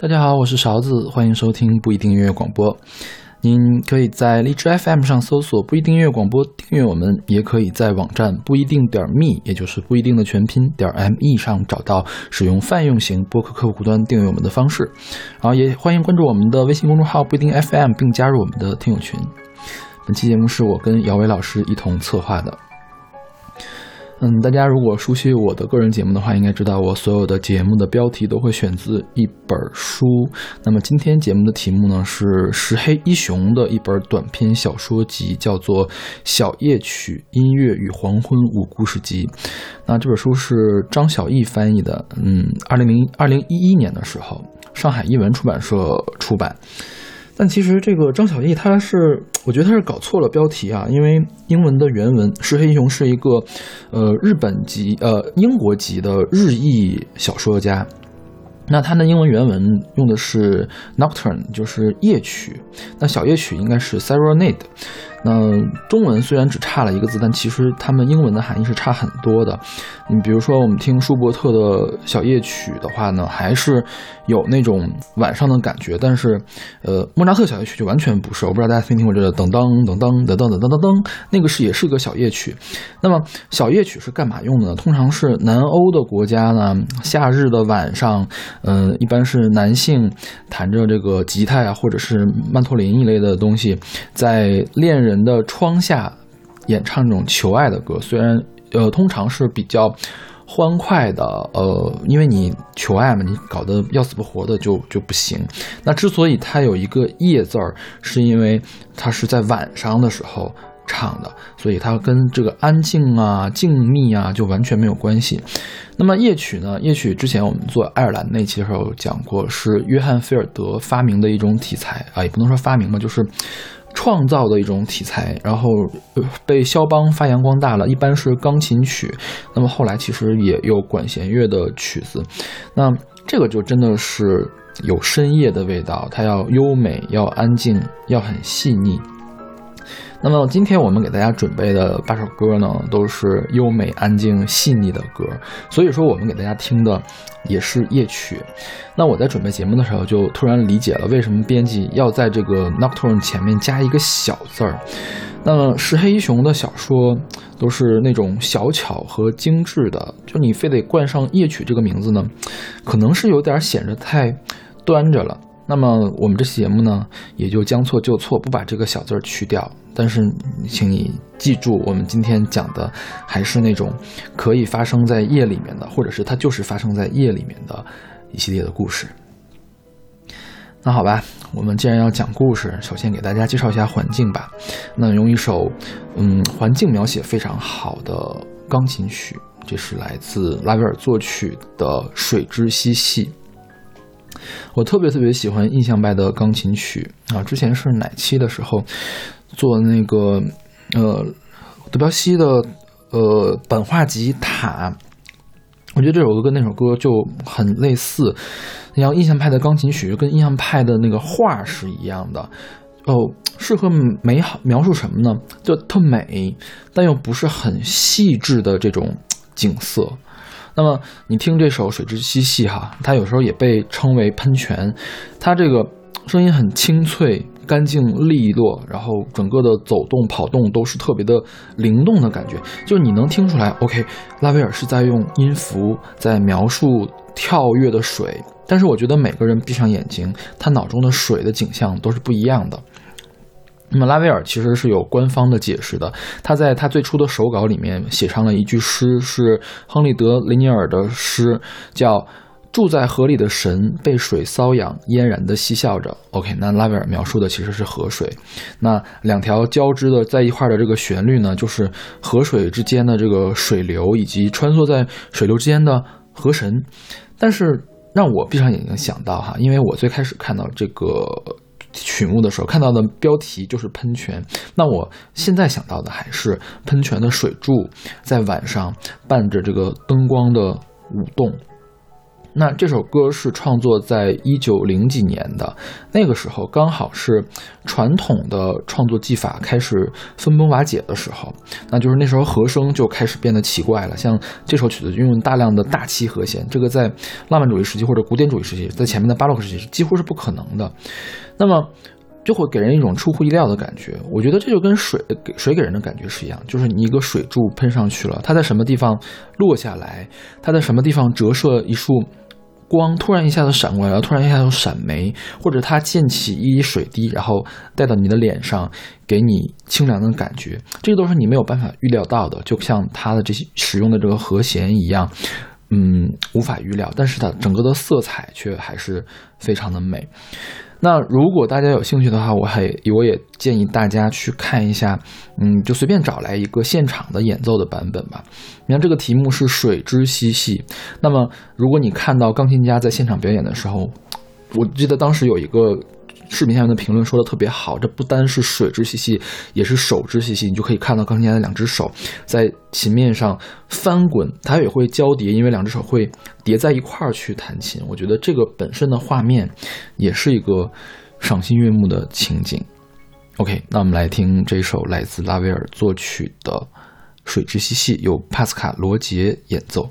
大家好，我是勺子，欢迎收听不一定音乐广播。您可以在荔枝 FM 上搜索“不一定音乐广播”订阅我们，也可以在网站不一定点 me，也就是不一定的全拼点 me 上找到使用泛用型播客客户端订阅我们的方式。然后也欢迎关注我们的微信公众号“不一定 FM”，并加入我们的听友群。本期节目是我跟姚伟老师一同策划的。嗯，大家如果熟悉我的个人节目的话，应该知道我所有的节目的标题都会选自一本书。那么今天节目的题目呢是石黑一雄的一本短篇小说集，叫做《小夜曲：音乐与黄昏五故事集》。那这本书是张小艺翻译的，嗯，二零零二零一一年的时候，上海译文出版社出版。但其实这个张小艺他是，我觉得他是搞错了标题啊，因为英文的原文石黑一雄是一个，呃，日本籍呃英国籍的日裔小说家，那他的英文原文用的是 nocturne，就是夜曲，那小夜曲应该是 serenade。那中文虽然只差了一个字，但其实他们英文的含义是差很多的。你比如说，我们听舒伯特的小夜曲的话呢，还是有那种晚上的感觉。但是，呃，莫扎特小夜曲就完全不是。我不知道大家听没听过这个噔噔噔噔噔噔噔噔噔噔，那个是也是个小夜曲。那么小夜曲是干嘛用的呢？通常是南欧的国家呢，夏日的晚上，嗯，一般是男性弹着这个吉他呀，或者是曼陀林一类的东西，在恋人。人的窗下演唱这种求爱的歌，虽然呃通常是比较欢快的，呃，因为你求爱嘛，你搞得要死不活的就就不行。那之所以它有一个夜字儿，是因为它是在晚上的时候唱的，所以它跟这个安静啊、静谧啊就完全没有关系。那么夜曲呢？夜曲之前我们做爱尔兰那期的时候讲过，是约翰菲尔德发明的一种题材啊，也不能说发明吧，就是。创造的一种题材，然后被肖邦发扬光大了。一般是钢琴曲，那么后来其实也有管弦乐的曲子。那这个就真的是有深夜的味道，它要优美，要安静，要很细腻。那么今天我们给大家准备的八首歌呢，都是优美、安静、细腻的歌。所以说，我们给大家听的也是夜曲。那我在准备节目的时候，就突然理解了为什么编辑要在这个 nocturne 前面加一个小字儿。那么石黑一雄的小说都是那种小巧和精致的，就你非得冠上夜曲这个名字呢，可能是有点显得太端着了。那么我们这期节目呢，也就将错就错，不把这个小字儿去掉。但是，请你记住，我们今天讲的还是那种可以发生在夜里面的，或者是它就是发生在夜里面的一系列的故事。那好吧，我们既然要讲故事，首先给大家介绍一下环境吧。那用一首嗯环境描写非常好的钢琴曲，这是来自拉威尔作曲的《水之嬉戏》。我特别特别喜欢印象派的钢琴曲啊！之前是哪期的时候做那个呃德彪西的呃本画集塔，我觉得这首歌跟那首歌就很类似。然后印象派的钢琴曲跟印象派的那个画是一样的哦，适合美好描述什么呢？就特美，但又不是很细致的这种景色。那么你听这首《水之嬉戏》哈，它有时候也被称为喷泉，它这个声音很清脆、干净利落，然后整个的走动、跑动都是特别的灵动的感觉，就你能听出来，OK，拉威尔是在用音符在描述跳跃的水，但是我觉得每个人闭上眼睛，他脑中的水的景象都是不一样的。那么拉威尔其实是有官方的解释的，他在他最初的手稿里面写上了一句诗，是亨利德雷尼尔的诗，叫“住在河里的神被水搔痒，嫣然的嬉笑着”。OK，那拉威尔描述的其实是河水，那两条交织的在一块的这个旋律呢，就是河水之间的这个水流以及穿梭在水流之间的河神。但是让我闭上眼睛想到哈，因为我最开始看到这个。曲目的时候看到的标题就是喷泉，那我现在想到的还是喷泉的水柱在晚上伴着这个灯光的舞动。那这首歌是创作在一九零几年的，那个时候刚好是传统的创作技法开始分崩瓦解的时候，那就是那时候和声就开始变得奇怪了。像这首曲子运用大量的大七和弦，这个在浪漫主义时期或者古典主义时期，在前面的巴洛克时期几乎是不可能的。那么就会给人一种出乎意料的感觉。我觉得这就跟水给水给人的感觉是一样，就是你一个水柱喷上去了，它在什么地方落下来，它在什么地方折射一束。光突然一下子闪过来，然后突然一下子闪没，或者它溅起一滴水滴，然后带到你的脸上，给你清凉的感觉，这个都是你没有办法预料到的，就像它的这些使用的这个和弦一样，嗯，无法预料，但是它整个的色彩却还是非常的美。那如果大家有兴趣的话，我还我也建议大家去看一下，嗯，就随便找来一个现场的演奏的版本吧。你看这个题目是水之嬉戏，那么如果你看到钢琴家在现场表演的时候，我记得当时有一个。视频下面的评论说的特别好，这不单是水之嬉戏，也是手之嬉戏。你就可以看到钢琴家的两只手在琴面上翻滚，它也会交叠，因为两只手会叠在一块儿去弹琴。我觉得这个本身的画面也是一个赏心悦目的情景。OK，那我们来听这首来自拉威尔作曲的《水之嬉戏》，由帕斯卡·罗杰演奏。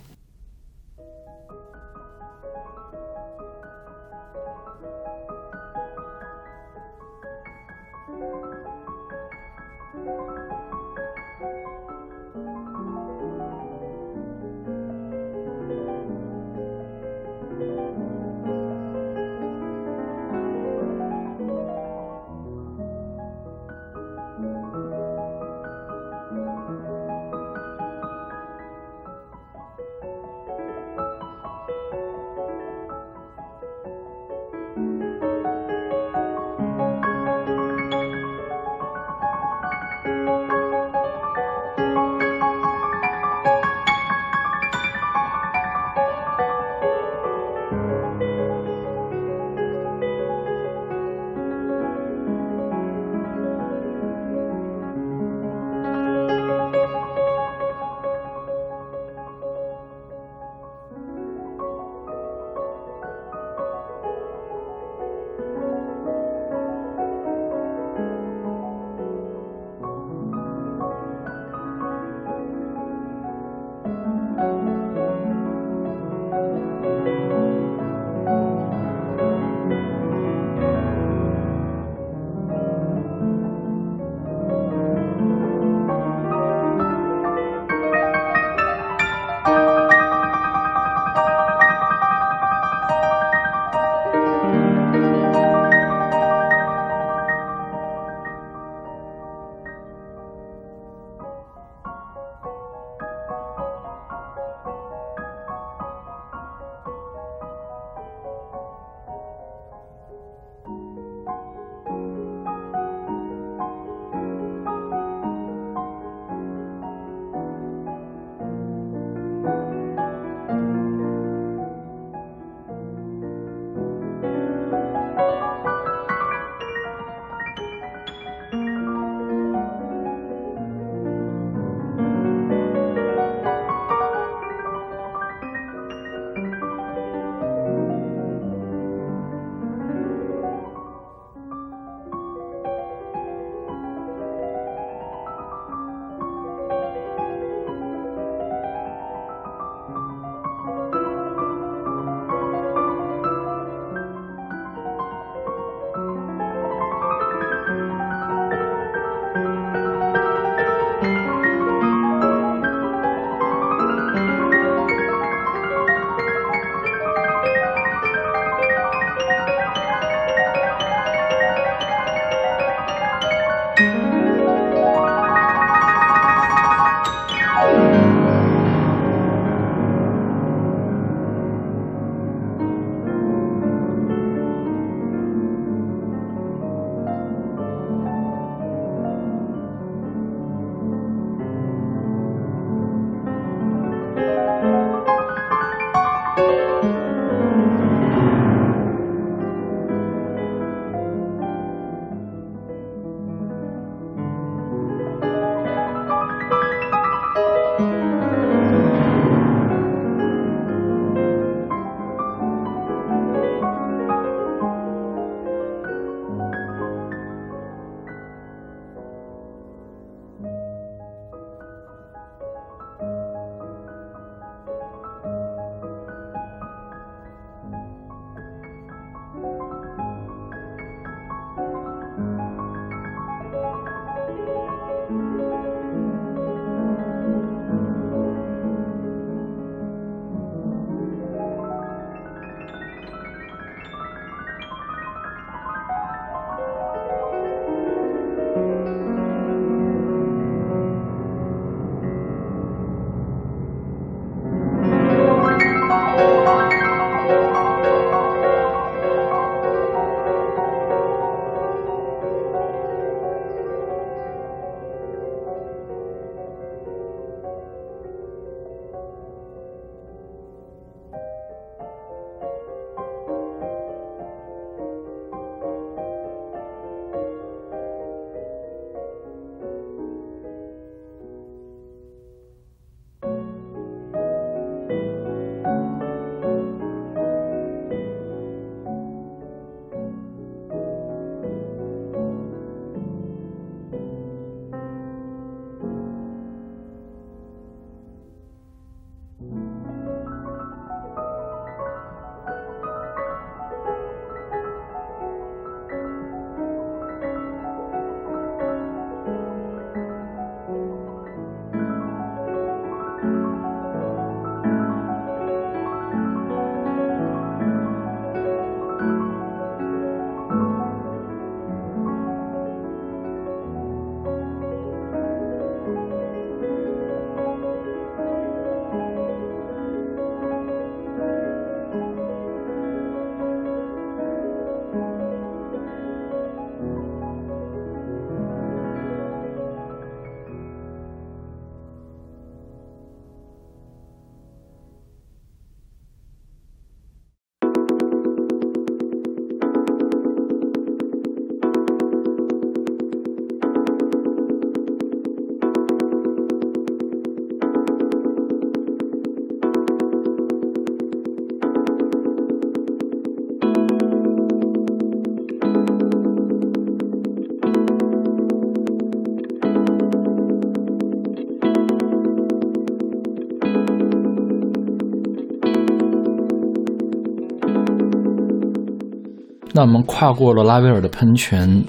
那我们跨过了拉威尔的喷泉，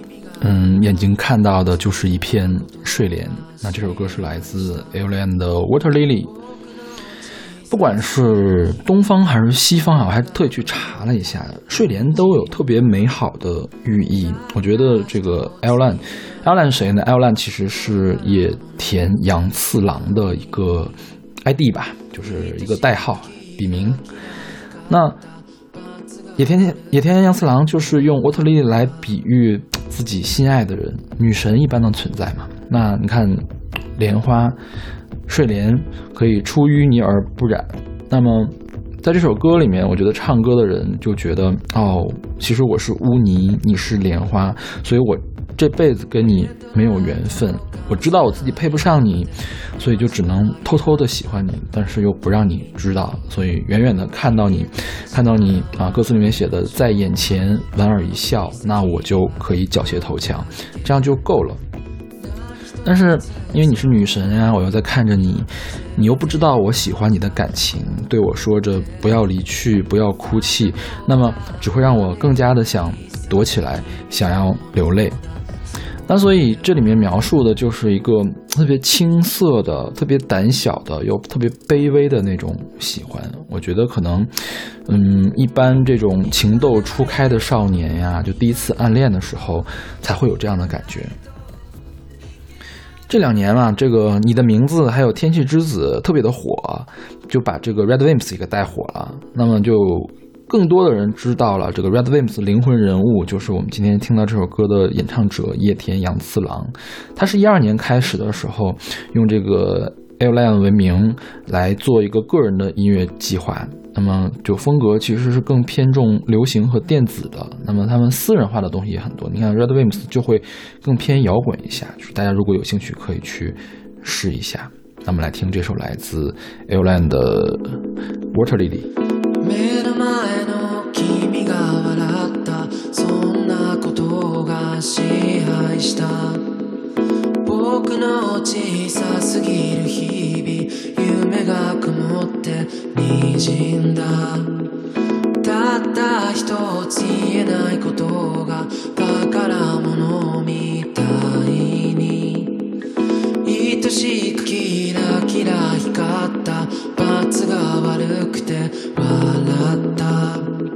嗯，眼睛看到的就是一片睡莲。那这首歌是来自 Alien 的 Water Lily。不管是东方还是西方啊，我还特意去查了一下，睡莲都有特别美好的寓意。我觉得这个 Alan，Alan 谁呢？Alan 其实是野田洋次郎的一个 ID 吧，就是一个代号、笔名。那野田野田洋次郎就是用 whatly 来比喻自己心爱的人，女神一般的存在嘛。那你看莲花。睡莲可以出淤泥而不染。那么，在这首歌里面，我觉得唱歌的人就觉得，哦，其实我是污泥，你是莲花，所以我这辈子跟你没有缘分。我知道我自己配不上你，所以就只能偷偷的喜欢你，但是又不让你知道。所以远远的看到你，看到你啊，歌词里面写的在眼前莞尔一笑，那我就可以缴械投降，这样就够了。但是，因为你是女神呀，我又在看着你，你又不知道我喜欢你的感情，对我说着不要离去，不要哭泣，那么只会让我更加的想躲起来，想要流泪。那所以这里面描述的就是一个特别青涩的、特别胆小的又特别卑微的那种喜欢。我觉得可能，嗯，一般这种情窦初开的少年呀，就第一次暗恋的时候，才会有这样的感觉。这两年啊，这个你的名字还有天气之子特别的火，就把这个 Red Wimps 给带火了。那么就更多的人知道了这个 Red Wimps 灵魂人物，就是我们今天听到这首歌的演唱者叶田洋次郎。他是一二年开始的时候用这个 Airline 为名来做一个个人的音乐计划。那么就风格其实是更偏重流行和电子的，那么他们私人化的东西也很多。你看 Red Wimps 就会更偏摇滚一下，就是大家如果有兴趣可以去试一下。那么来听这首来自 Airline 的 Water Lily。僕の小さすぎる日々夢が曇って滲んだ。たった一つ言えないことが宝物みたいに。愛しくキラキラ光った。罰が悪くて笑った。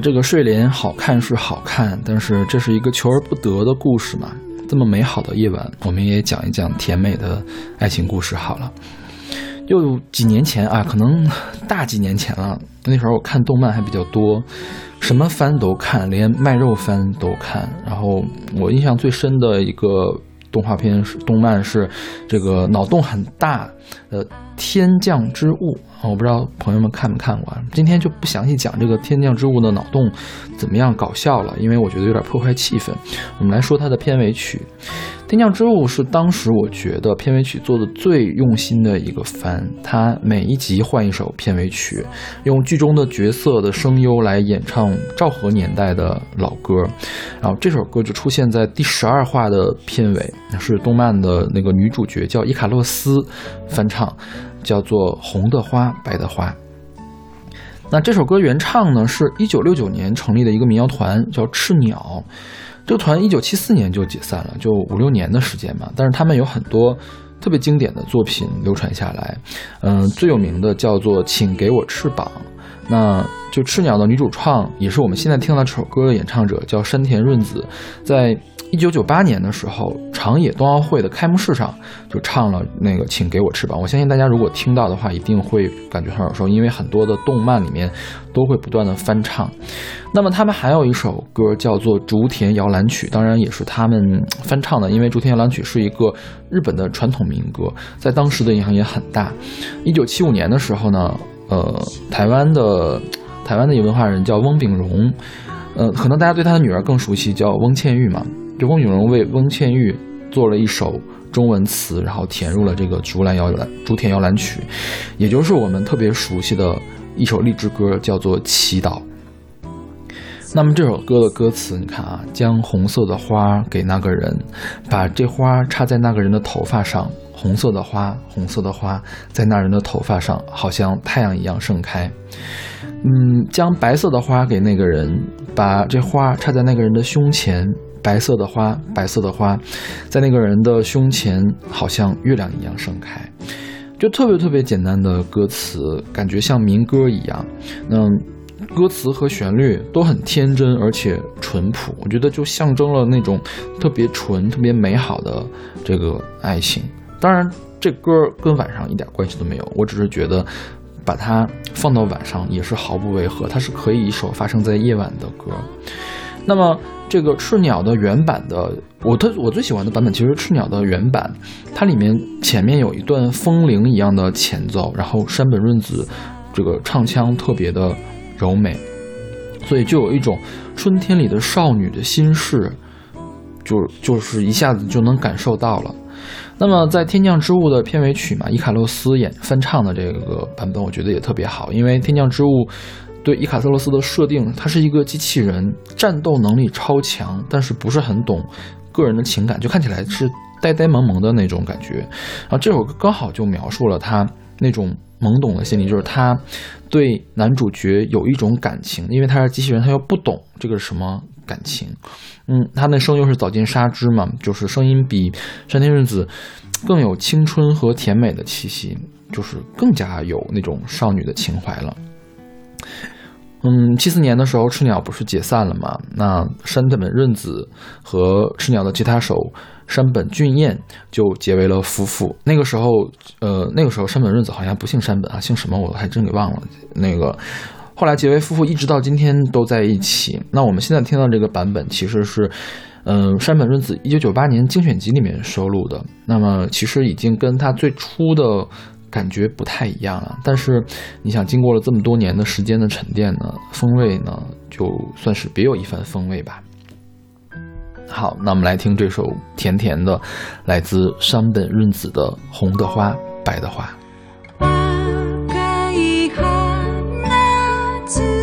这个睡莲好看是好看，但是这是一个求而不得的故事嘛。这么美好的夜晚，我们也讲一讲甜美的爱情故事好了。又几年前啊，可能大几年前了。那时候我看动漫还比较多，什么番都看，连卖肉番都看。然后我印象最深的一个动画片是动漫是这个脑洞很大的《天降之物》。我不知道朋友们看没看过，今天就不详细讲这个天降之物的脑洞怎么样搞笑了，因为我觉得有点破坏气氛。我们来说它的片尾曲，《天降之物》是当时我觉得片尾曲做的最用心的一个番，它每一集换一首片尾曲，用剧中的角色的声优来演唱昭和年代的老歌，然后这首歌就出现在第十二话的片尾，是动漫的那个女主角叫伊卡洛斯翻唱。叫做红的花，白的花。那这首歌原唱呢，是一九六九年成立的一个民谣团，叫赤鸟。这个团一九七四年就解散了，就五六年的时间嘛。但是他们有很多特别经典的作品流传下来。嗯，最有名的叫做《请给我翅膀》。那就赤鸟的女主唱，也是我们现在听到这首歌的演唱者，叫山田润子，在。一九九八年的时候，长野冬奥会的开幕式上就唱了那个《请给我翅膀》。我相信大家如果听到的话，一定会感觉很耳熟，因为很多的动漫里面都会不断的翻唱。那么他们还有一首歌叫做《竹田摇篮曲》，当然也是他们翻唱的，因为《竹田摇篮曲》是一个日本的传统民歌，在当时的影响也很大。一九七五年的时候呢，呃，台湾的台湾的一个文化人叫翁炳荣，呃，可能大家对他的女儿更熟悉，叫翁倩玉嘛。就翁景荣为翁倩玉做了一首中文词，然后填入了这个《竹篮摇篮》《竹田摇篮曲》，也就是我们特别熟悉的一首励志歌，叫做《祈祷》。那么这首歌的歌词，你看啊，将红色的花给那个人，把这花插在那个人的头发上，红色的花，红色的花在那人的头发上，好像太阳一样盛开。嗯，将白色的花给那个人，把这花插在那个人的胸前。白色的花，白色的花，在那个人的胸前，好像月亮一样盛开，就特别特别简单的歌词，感觉像民歌一样。那歌词和旋律都很天真而且淳朴，我觉得就象征了那种特别纯、特别美好的这个爱情。当然，这歌跟晚上一点关系都没有，我只是觉得把它放到晚上也是毫不违和，它是可以一首发生在夜晚的歌。那么。这个赤鸟的原版的，我特我最喜欢的版本其实赤鸟的原版，它里面前面有一段风铃一样的前奏，然后山本润子这个唱腔特别的柔美，所以就有一种春天里的少女的心事，就就是一下子就能感受到了。那么在《天降之物》的片尾曲嘛，伊卡洛斯演翻唱的这个版本，我觉得也特别好，因为《天降之物》。对伊卡特罗斯的设定，他是一个机器人，战斗能力超强，但是不是很懂个人的情感，就看起来是呆呆萌萌的那种感觉。然后这首歌刚好就描述了他那种懵懂的心理，就是他对男主角有一种感情，因为他是机器人，他又不懂这个什么感情。嗯，他那声又是早见沙织嘛，就是声音比山田润子更有青春和甜美的气息，就是更加有那种少女的情怀了。嗯，七四年的时候，赤鸟不是解散了吗？那山本润子和赤鸟的吉他手山本俊彦就结为了夫妇。那个时候，呃，那个时候山本润子好像不姓山本啊，姓什么我还真给忘了。那个后来结为夫妇，一直到今天都在一起。那我们现在听到这个版本，其实是，嗯，山本润子一九九八年精选集里面收录的。那么其实已经跟他最初的。感觉不太一样了，但是你想，经过了这么多年的时间的沉淀呢，风味呢，就算是别有一番风味吧。好，那我们来听这首甜甜的，来自山本润子的《红的花，白的花》。自。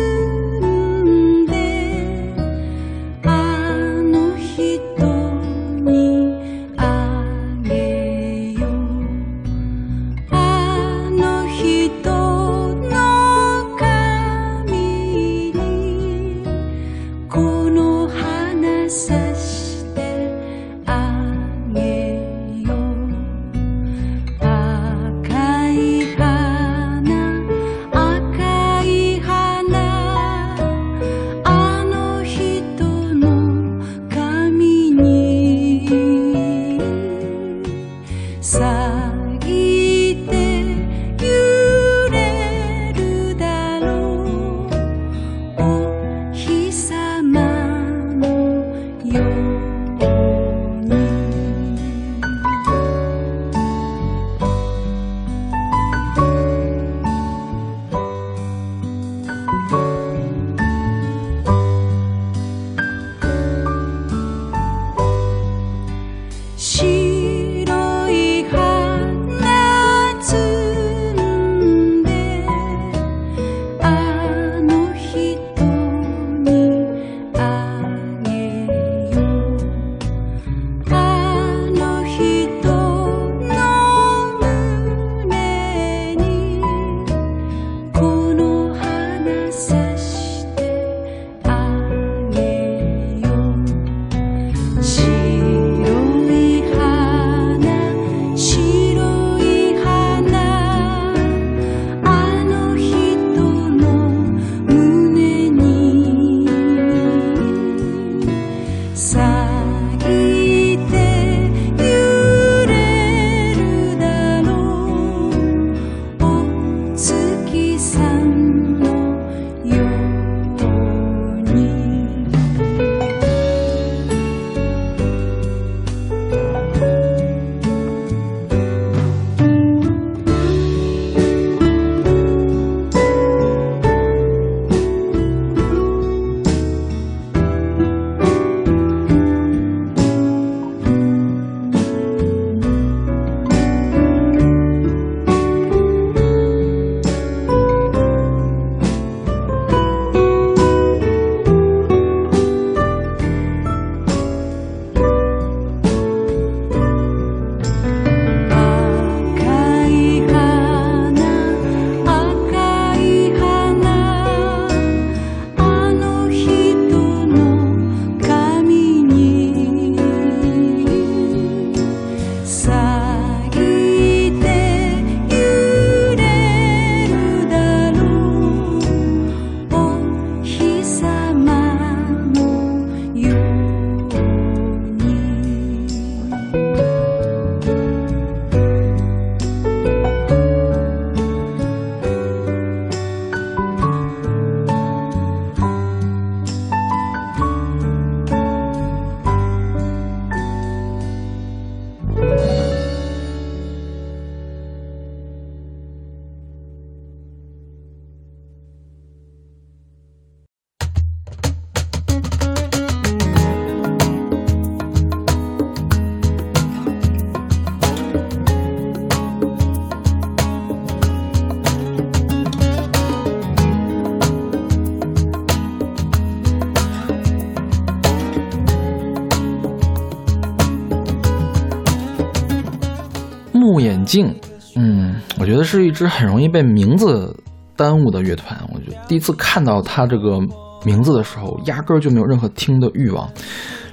镜，嗯，我觉得是一支很容易被名字耽误的乐团。我觉得第一次看到他这个名字的时候，压根儿就没有任何听的欲望。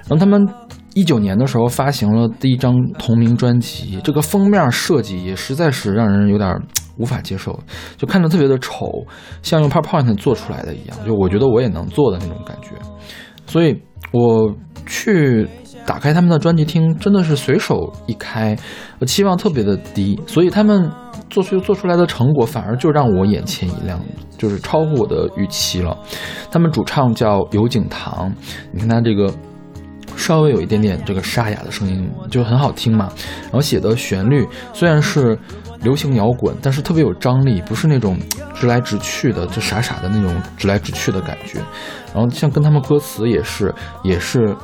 然后他们一九年的时候发行了第一张同名专辑，这个封面设计也实在是让人有点无法接受，就看着特别的丑，像用 PowerPoint 做出来的一样。就我觉得我也能做的那种感觉，所以我去。打开他们的专辑听，真的是随手一开，期望特别的低，所以他们做出做出来的成果反而就让我眼前一亮，就是超乎我的预期了。他们主唱叫尤景堂，你看他这个稍微有一点点这个沙哑的声音，就很好听嘛。然后写的旋律虽然是流行摇滚，但是特别有张力，不是那种直来直去的，就傻傻的那种直来直去的感觉。然后像跟他们歌词也是，也是。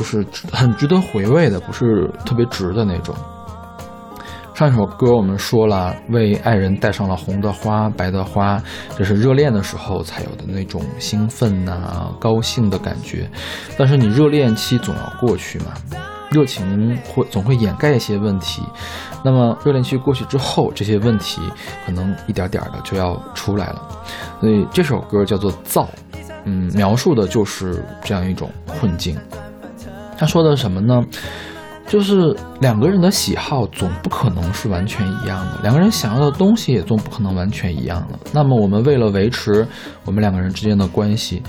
就是很值得回味的，不是特别直的那种。上一首歌我们说了，为爱人戴上了红的花、白的花，这是热恋的时候才有的那种兴奋呐、高兴的感觉。但是你热恋期总要过去嘛，热情会总会掩盖一些问题。那么热恋期过去之后，这些问题可能一点点的就要出来了。所以这首歌叫做《造》，嗯，描述的就是这样一种困境。他说的什么呢？就是两个人的喜好总不可能是完全一样的，两个人想要的东西也总不可能完全一样的。那么我们为了维持我们两个人之间的关系，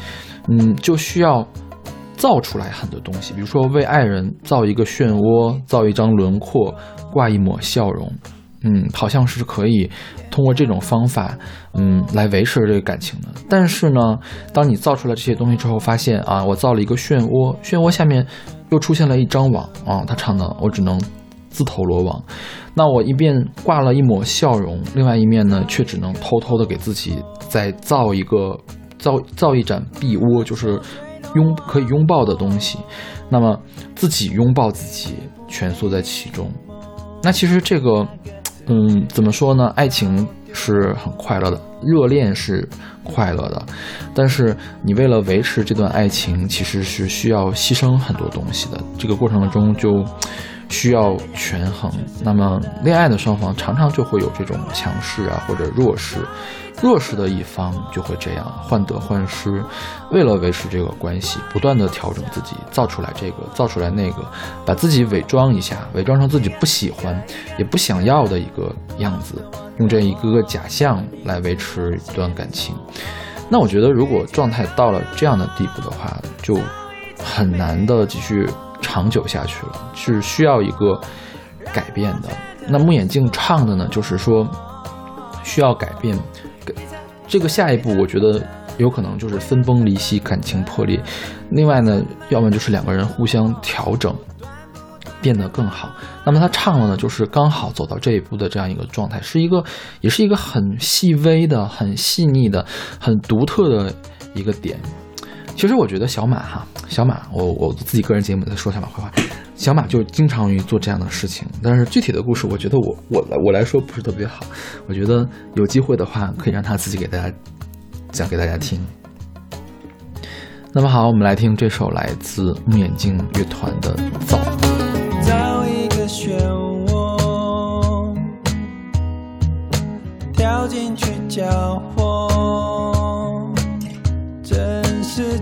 嗯，就需要造出来很多东西，比如说为爱人造一个漩涡，造一张轮廓，挂一抹笑容，嗯，好像是可以通过这种方法，嗯，来维持这个感情的。但是呢，当你造出来这些东西之后，发现啊，我造了一个漩涡，漩涡下面又出现了一张网啊，他唱的我只能自投罗网。那我一边挂了一抹笑容，另外一面呢，却只能偷偷的给自己再造一个造造一盏碧窝，就是拥可以拥抱的东西。那么自己拥抱自己，蜷缩在其中。那其实这个，嗯，怎么说呢？爱情是很快乐的，热恋是快乐的，但是你为了维持这段爱情，其实是需要牺牲很多东西的。这个过程中就。需要权衡，那么恋爱的双方常常就会有这种强势啊或者弱势，弱势的一方就会这样患得患失，为了维持这个关系，不断的调整自己，造出来这个，造出来那个，把自己伪装一下，伪装成自己不喜欢也不想要的一个样子，用这一个个假象来维持一段感情。那我觉得，如果状态到了这样的地步的话，就很难的继续。长久下去了，是需要一个改变的。那木眼镜唱的呢，就是说需要改变。这个下一步，我觉得有可能就是分崩离析，感情破裂。另外呢，要么就是两个人互相调整，变得更好。那么他唱了呢，就是刚好走到这一步的这样一个状态，是一个，也是一个很细微的、很细腻的、很独特的一个点。其实我觉得小马哈，小马，我我自己个人节目在说小马坏话，小马就经常于做这样的事情。但是具体的故事，我觉得我我来我来说不是特别好。我觉得有机会的话，可以让他自己给大家讲给大家听。那么好，我们来听这首来自木眼镜乐团的《早》。造一个漩涡，跳进去搅和。是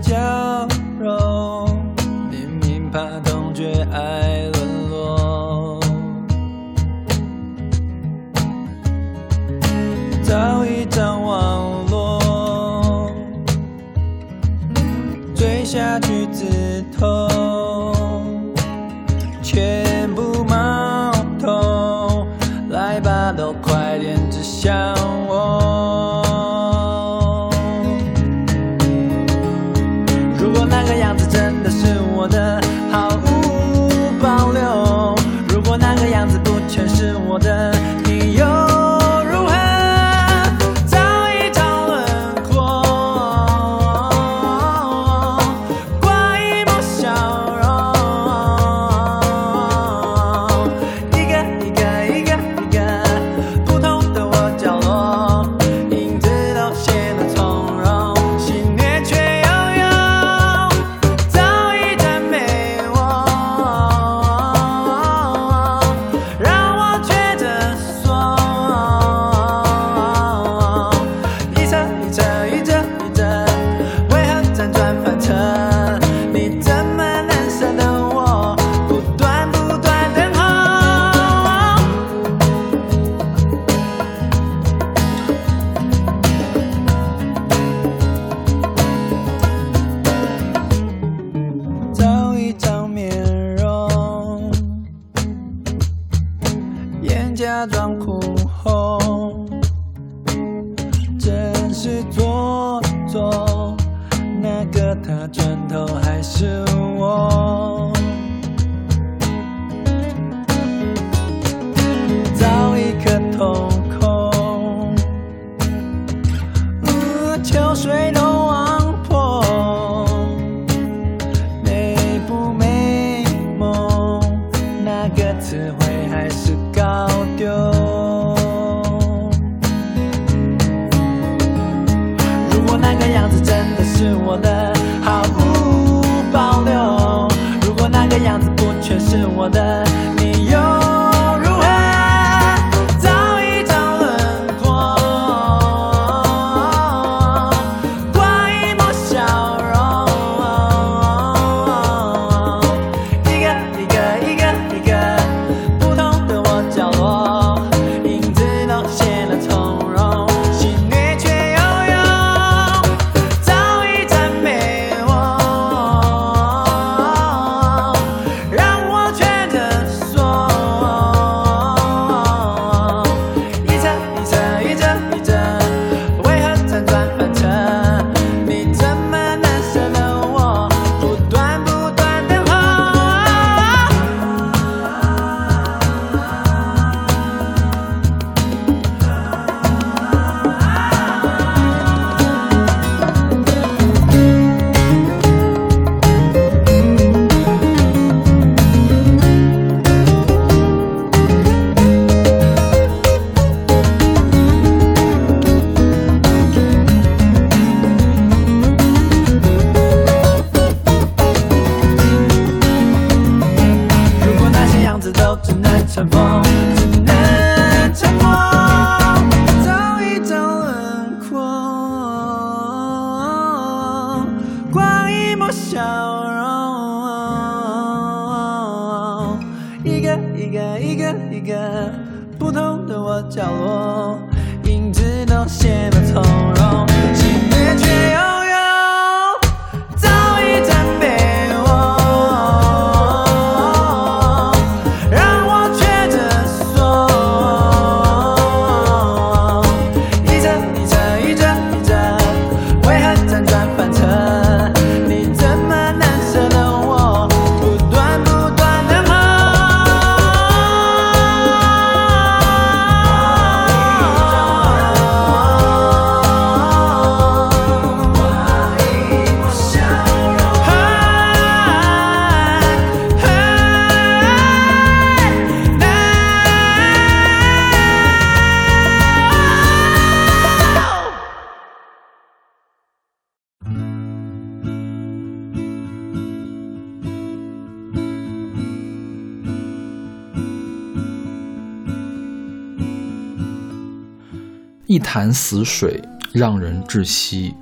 潭死水让人窒息。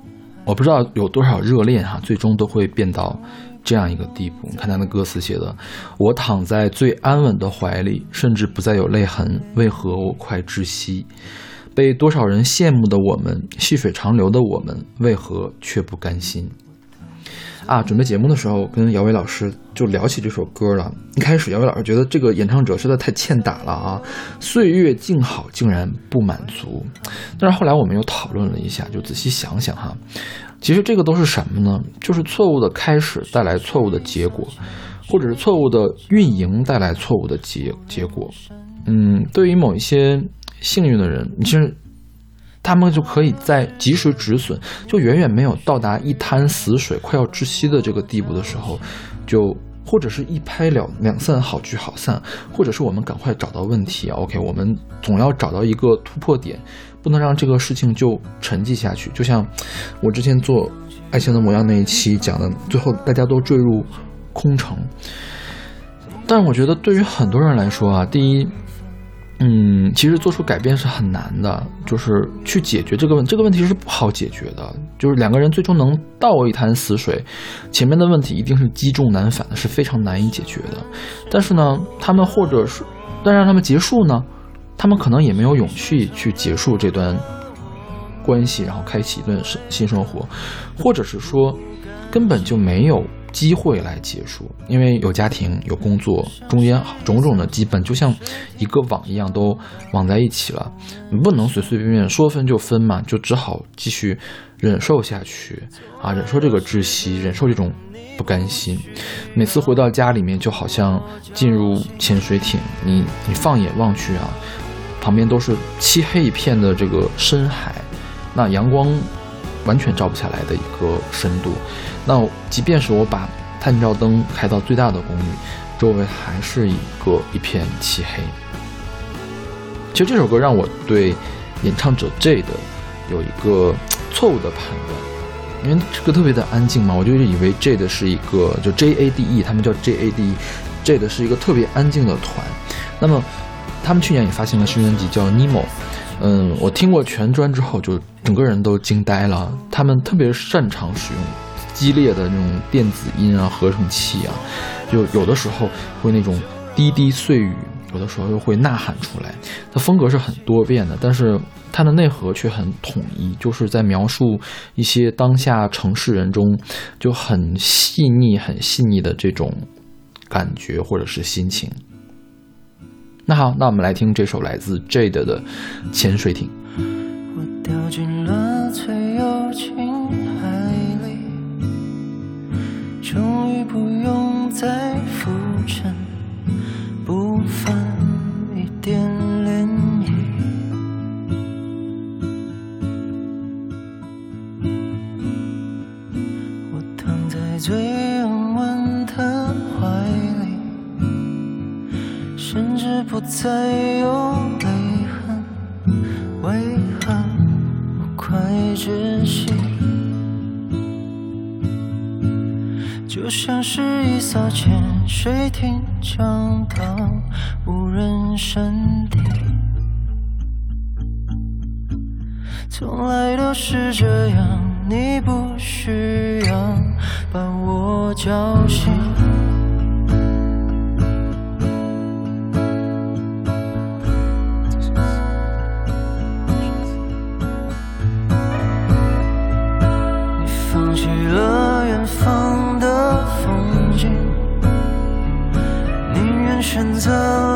我不知道有多少热恋哈、最终都会变到这样一个地步。你看他的歌词写的：“我躺在最安稳的怀里，甚至不再有泪痕，为何我快窒息？被多少人羡慕的我们，细水长流的我们，为何却不甘心？”啊，准备节目的时候，跟姚伟老师就聊起这首歌了。一开始，姚伟老师觉得这个演唱者实在太欠打了啊，岁月静好竟然不满足。但是后来我们又讨论了一下，就仔细想想哈，其实这个都是什么呢？就是错误的开始带来错误的结果，或者是错误的运营带来错误的结结果。嗯，对于某一些幸运的人，你其实他们就可以在及时止损，就远远没有到达一滩死水、快要窒息的这个地步的时候，就或者是一拍了两散，好聚好散，或者是我们赶快找到问题，OK，我们总要找到一个突破点，不能让这个事情就沉寂下去。就像我之前做《爱情的模样》那一期讲的，最后大家都坠入空城。但我觉得对于很多人来说啊，第一，嗯，其实做出改变是很难的，就是去解决这个问这个问题是不好解决的，就是两个人最终能倒一潭死水，前面的问题一定是积重难返的，是非常难以解决的。但是呢，他们或者是，但让他们结束呢，他们可能也没有勇气去结束这段关系，然后开启一段新新生活，或者是说，根本就没有机会来结束，因为有家庭、有工作，中间种种的基本就像一个网一样都网在一起了，你不能随随便便说分就分嘛，就只好继续忍受下去啊，忍受这个窒息，忍受这种不甘心。每次回到家里面，就好像进入潜水艇，你你放眼望去啊，旁边都是漆黑一片的这个深海，那阳光完全照不下来的一个深度。那即便是我把探照灯开到最大的功率，周围还是一个一片漆黑。其实这首歌让我对演唱者 J 的有一个错误的判断，因为这个特别的安静嘛，我就以为 J 的是一个就 J A D E，他们叫 J A D E，J 的是一个特别安静的团。那么他们去年也发行了新专辑叫 Nemo，嗯，我听过全专之后，就整个人都惊呆了。他们特别擅长使用激烈的那种电子音啊、合成器啊，就有的时候会那种滴滴碎语，有的时候又会呐喊出来。它风格是很多变的，但是它的内核却很统一，就是在描述一些当下城市人中就很细腻、很细腻的这种感觉或者是心情。那好，那我们来听这首来自 Jade 的《潜水艇》。我掉进了最友终于不用再浮沉，不泛一点涟漪。我躺在最安稳的怀里，甚至不再有泪痕。为何我快窒息？就像是一艘潜水艇降到无人深地，从来都是这样，你不需要把我叫醒。选择。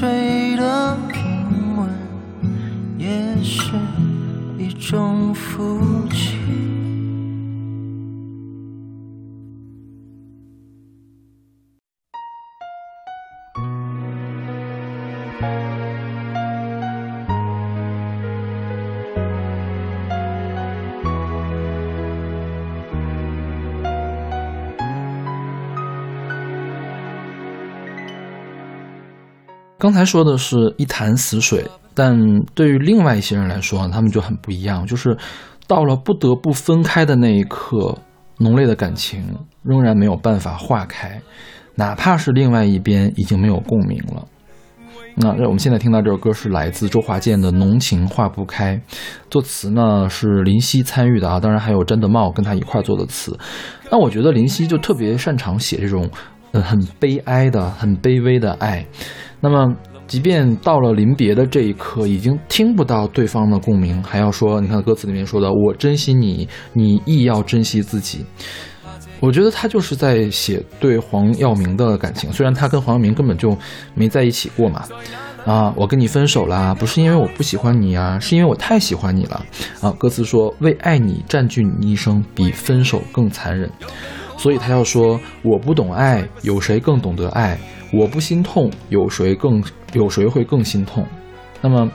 睡刚才说的是一潭死水，但对于另外一些人来说，他们就很不一样，就是到了不得不分开的那一刻，浓烈的感情仍然没有办法化开，哪怕是另外一边已经没有共鸣了。那我们现在听到这首歌是来自周华健的《浓情化不开》，作词呢是林夕参与的啊，当然还有詹德茂跟他一块儿做的词。那我觉得林夕就特别擅长写这种，呃，很悲哀的、很卑微的爱。那么，即便到了临别的这一刻，已经听不到对方的共鸣，还要说，你看歌词里面说的“我珍惜你，你亦要珍惜自己”。我觉得他就是在写对黄耀明的感情，虽然他跟黄耀明根本就没在一起过嘛。啊，我跟你分手啦，不是因为我不喜欢你啊，是因为我太喜欢你了。啊，歌词说为爱你占据你一生，比分手更残忍。所以他要说我不懂爱，有谁更懂得爱？我不心痛，有谁更有谁会更心痛？那么，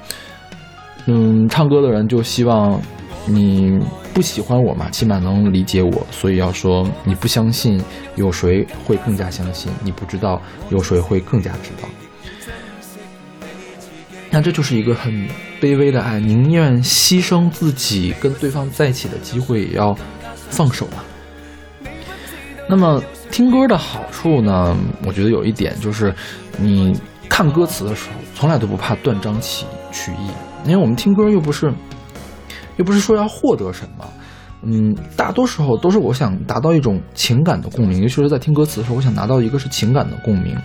嗯，唱歌的人就希望你不喜欢我嘛，起码能理解我，所以要说你不相信，有谁会更加相信？你不知道，有谁会更加知道？那这就是一个很卑微的爱，宁愿牺牲自己跟对方在一起的机会，也要放手嘛。那么听歌的好处呢？我觉得有一点就是，你看歌词的时候，从来都不怕断章取取义，因为我们听歌又不是，又不是说要获得什么。嗯，大多时候都是我想达到一种情感的共鸣，尤其是在听歌词的时候，我想拿到一个是情感的共鸣。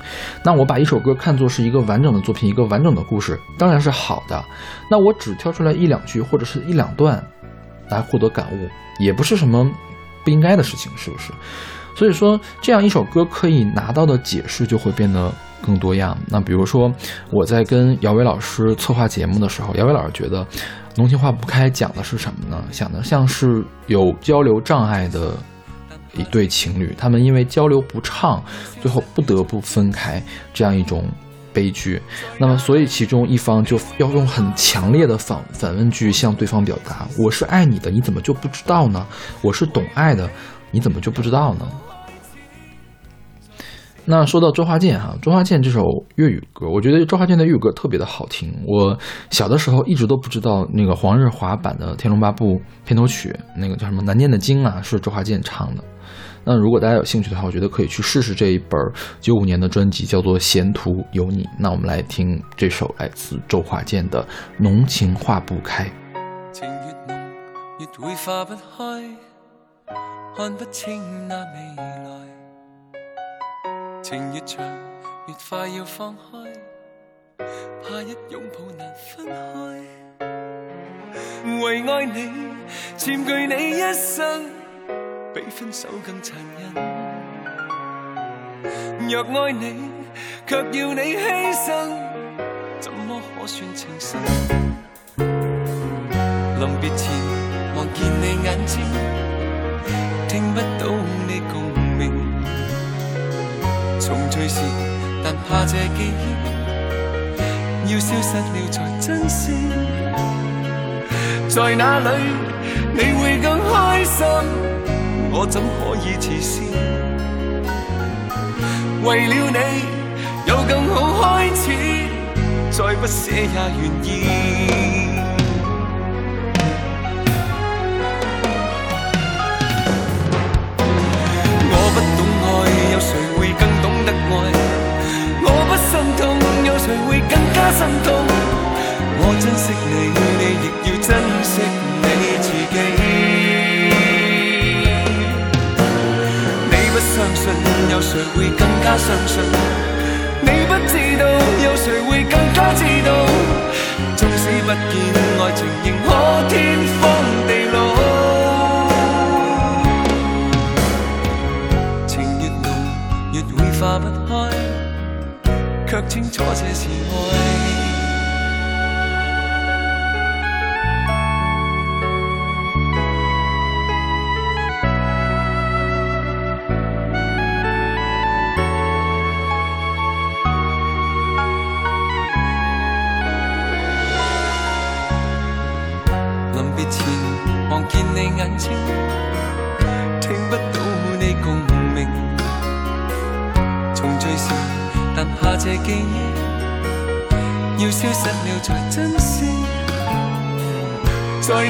那我把一首歌看作是一个完整的作品，一个完整的故事，当然是好的。那我只挑出来一两句或者是一两段来获得感悟，也不是什么不应该的事情，是不是？所以说，这样一首歌可以拿到的解释就会变得更多样。那比如说，我在跟姚伟老师策划节目的时候，姚伟老师觉得《浓情化不开》讲的是什么呢？想的像是有交流障碍的一对情侣，他们因为交流不畅，最后不得不分开，这样一种悲剧。那么，所以其中一方就要用很强烈的反反问句向对方表达：“我是爱你的，你怎么就不知道呢？我是懂爱的。”你怎么就不知道呢？那说到周华健哈，周华健这首粤语歌，我觉得周华健的粤语歌特别的好听。我小的时候一直都不知道那个黄日华版的《天龙八部》片头曲，那个叫什么难念的经啊，是周华健唱的。那如果大家有兴趣的话，我觉得可以去试试这一本九五年的专辑，叫做《闲途有你》。那我们来听这首来自周华健的《浓情化不开》。情越浓，越会化不开，看不清那未来。情越长，越快要放开，怕一拥抱难分开。为爱你，占据你一生。比分手更残忍。若爱你，却要你牺牲，怎么可算情深？临别前望见你眼睛，听不到你共。重聚时，但怕这记忆要消失了才珍惜。在哪里你会更开心？我怎可以自私？为了你有更好开始，再不舍也愿意。心痛？我珍惜你，你亦要珍惜你自己。你不相信有谁会更加相信？你不知道有谁会更加知道？纵使不见爱情，仍可天荒地老。情越浓，越会化不开，却清楚这是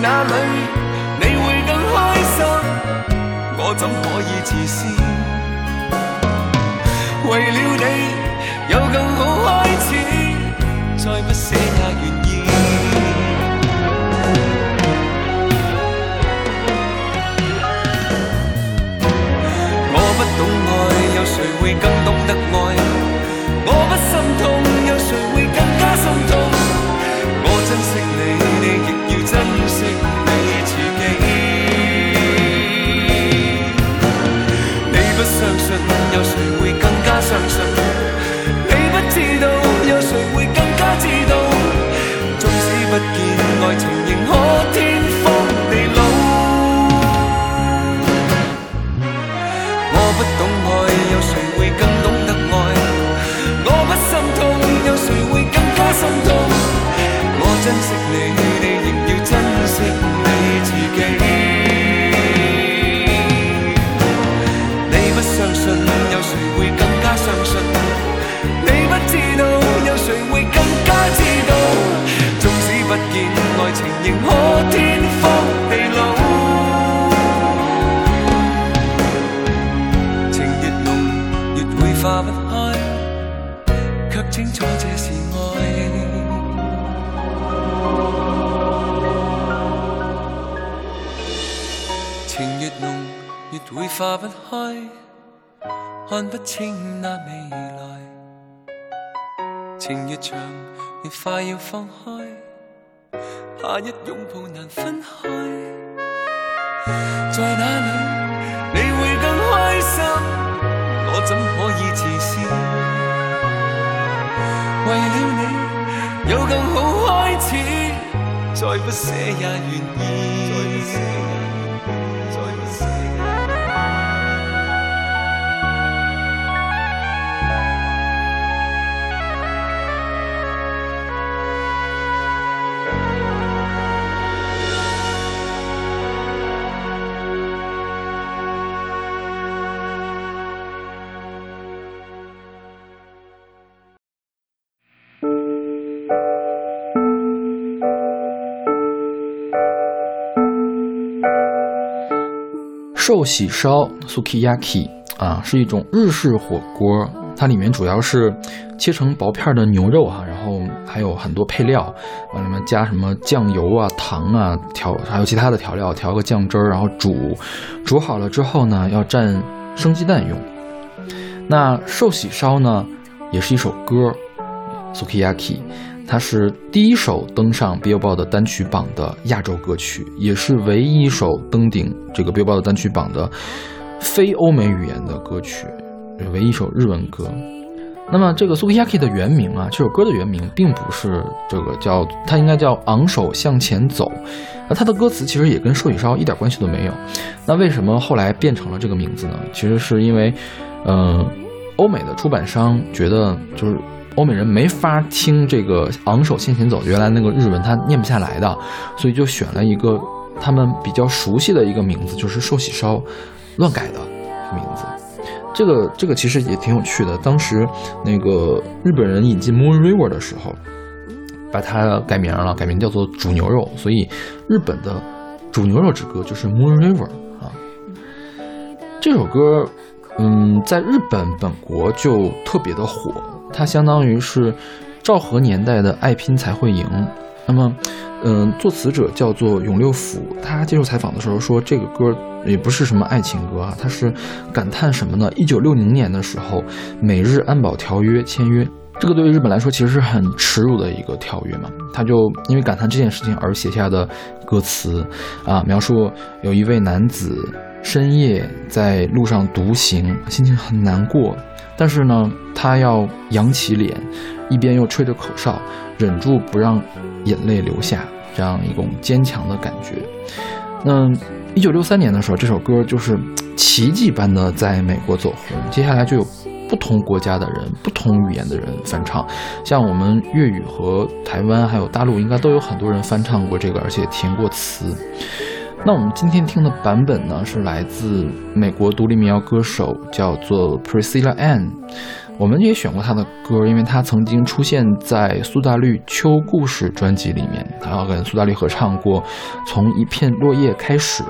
在哪里你会更开心？我怎可以自私？为了你有更好开始，再不舍也愿意。我不懂爱，有谁会更懂得爱？看不清那未来。情越长，越快要放开。怕一拥抱难分开，在哪里你会更开心？我怎可以自私？为了你有更好开始，再不舍也愿意。寿喜烧 （sukiyaki） 啊，是一种日式火锅，它里面主要是切成薄片的牛肉哈，然后还有很多配料，往里面加什么酱油啊、糖啊调，还有其他的调料，调个酱汁儿，然后煮，煮好了之后呢，要蘸生鸡蛋用。那寿喜烧呢，也是一首歌，sukiyaki。它是第一首登上 Billboard 的单曲榜的亚洲歌曲，也是唯一一首登顶这个 Billboard 单曲榜的非欧美语言的歌曲，唯一一首日文歌。那么这个 Sukiyaki 的原名啊，这首歌的原名并不是这个叫，它应该叫昂首向前走。那它的歌词其实也跟寿喜烧一点关系都没有。那为什么后来变成了这个名字呢？其实是因为，嗯，欧美的出版商觉得就是。欧美人没法听这个昂首向前走，原来那个日文他念不下来的，所以就选了一个他们比较熟悉的一个名字，就是寿喜烧，乱改的名字。这个这个其实也挺有趣的。当时那个日本人引进 Moon River 的时候，把它改名了，改名叫做煮牛肉，所以日本的煮牛肉之歌就是 Moon River 啊。这首歌，嗯，在日本本国就特别的火。它相当于是昭和年代的爱拼才会赢。那么，嗯，作词者叫做永六辅，他接受采访的时候说，这个歌也不是什么爱情歌啊，他是感叹什么呢？一九六零年的时候，美日安保条约签约，这个对于日本来说其实是很耻辱的一个条约嘛。他就因为感叹这件事情而写下的歌词啊，描述有一位男子深夜在路上独行，心情很难过。但是呢，他要扬起脸，一边又吹着口哨，忍住不让眼泪流下，这样一种坚强的感觉。那一九六三年的时候，这首歌就是奇迹般的在美国走红，接下来就有不同国家的人、不同语言的人翻唱，像我们粤语和台湾还有大陆，应该都有很多人翻唱过这个，而且填过词。那我们今天听的版本呢，是来自美国独立民谣歌手，叫做 Priscilla Ann。我们也选过她的歌，因为她曾经出现在苏打绿《秋故事》专辑里面，她跟苏打绿合唱过《从一片落叶开始》。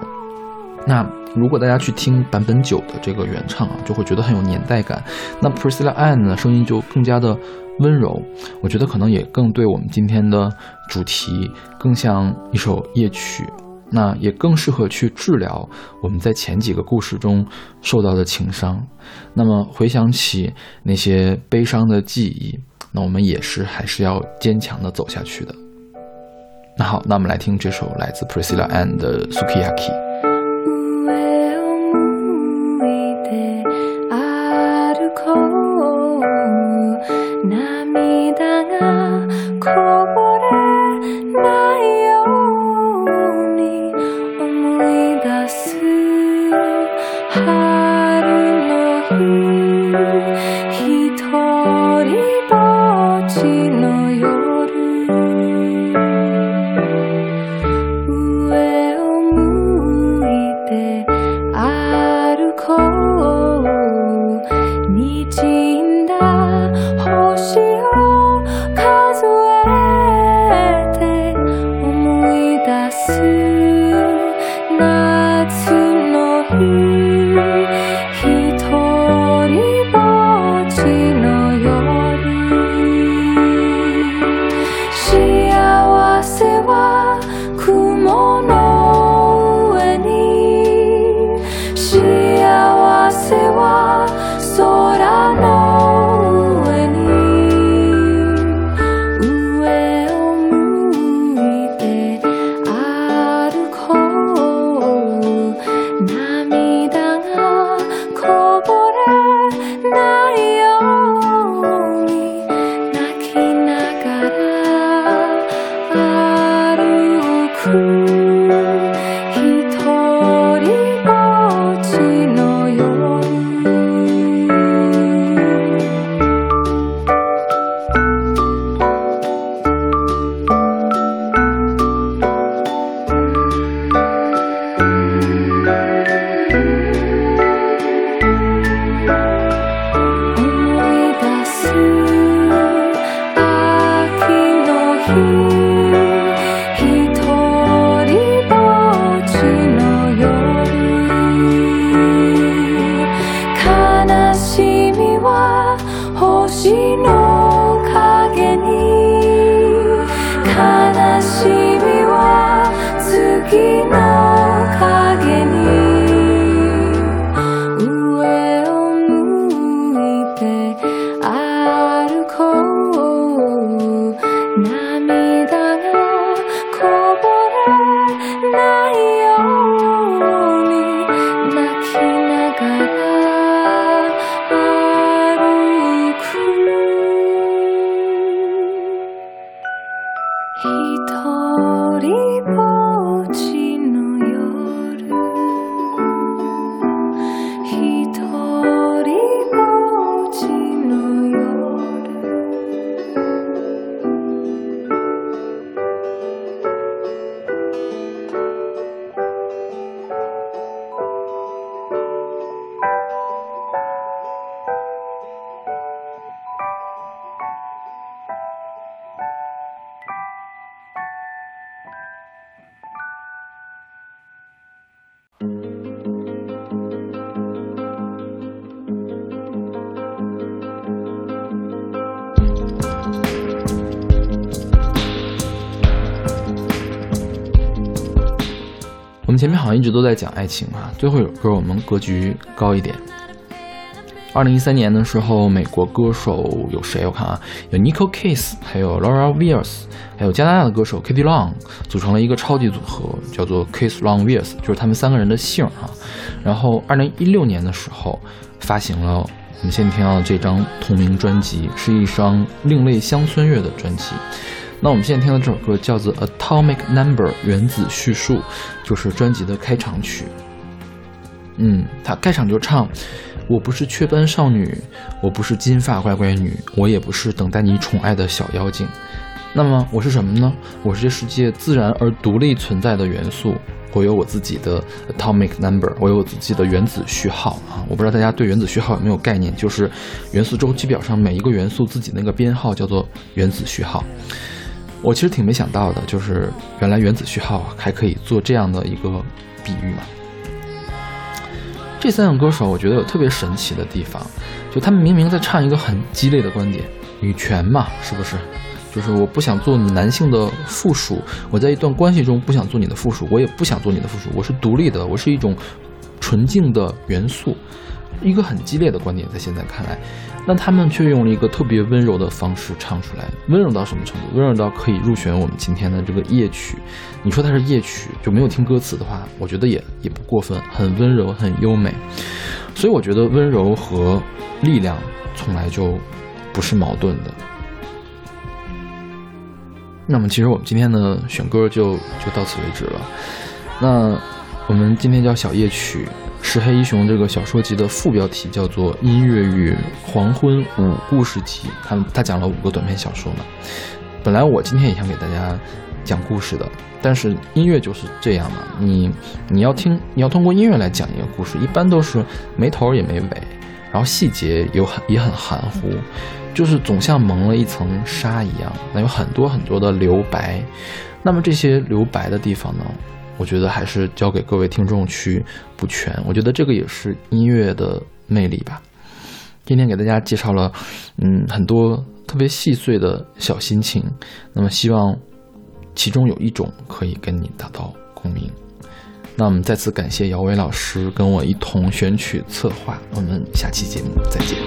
那如果大家去听版本九的这个原唱啊，就会觉得很有年代感。那 Priscilla Ann 呢，声音就更加的温柔，我觉得可能也更对我们今天的主题更像一首夜曲。那也更适合去治疗我们在前几个故事中受到的情伤。那么回想起那些悲伤的记忆，那我们也是还是要坚强的走下去的。那好，那我们来听这首来自 Priscilla and Sukiyaki。前像一直都在讲爱情啊，最后一首歌我们格局高一点。二零一三年的时候，美国歌手有谁？我看啊，有 Nicole Case，还有 Laura v i e r s 还有加拿大的歌手 Katie Long，组成了一个超级组合，叫做 Case Long v i e r s 就是他们三个人的姓啊。然后二零一六年的时候，发行了我们现在听到的这张同名专辑，是一张另类乡村乐的专辑。那我们现在听的这首歌叫做《Atomic Number》原子叙述，就是专辑的开场曲。嗯，它开场就唱：“我不是雀斑少女，我不是金发乖乖女，我也不是等待你宠爱的小妖精。那么我是什么呢？我是这世界自然而独立存在的元素。我有我自己的 Atomic Number，我有我自己的原子序号啊！我不知道大家对原子序号有没有概念？就是元素周期表上每一个元素自己那个编号叫做原子序号。”我其实挺没想到的，就是原来原子序号还可以做这样的一个比喻嘛。这三个歌手，我觉得有特别神奇的地方，就他们明明在唱一个很激烈的观点，女权嘛，是不是？就是我不想做你男性的附属，我在一段关系中不想做你的附属，我也不想做你的附属，我是独立的，我是一种纯净的元素，一个很激烈的观点，在现在看来。那他们却用了一个特别温柔的方式唱出来，温柔到什么程度？温柔到可以入选我们今天的这个夜曲。你说它是夜曲，就没有听歌词的话，我觉得也也不过分，很温柔，很优美。所以我觉得温柔和力量从来就不是矛盾的。那么，其实我们今天的选歌就就到此为止了。那我们今天叫小夜曲。石黑一雄这个小说集的副标题叫做《音乐与黄昏五故事集》，他他讲了五个短篇小说嘛。本来我今天也想给大家讲故事的，但是音乐就是这样嘛，你你要听，你要通过音乐来讲一个故事，一般都是没头也没尾，然后细节有很也很含糊，就是总像蒙了一层纱一样，那有很多很多的留白。那么这些留白的地方呢？我觉得还是交给各位听众去补全。我觉得这个也是音乐的魅力吧。今天给大家介绍了，嗯，很多特别细碎的小心情。那么希望其中有一种可以跟你达到共鸣。那我们再次感谢姚伟老师跟我一同选曲策划。我们下期节目再见。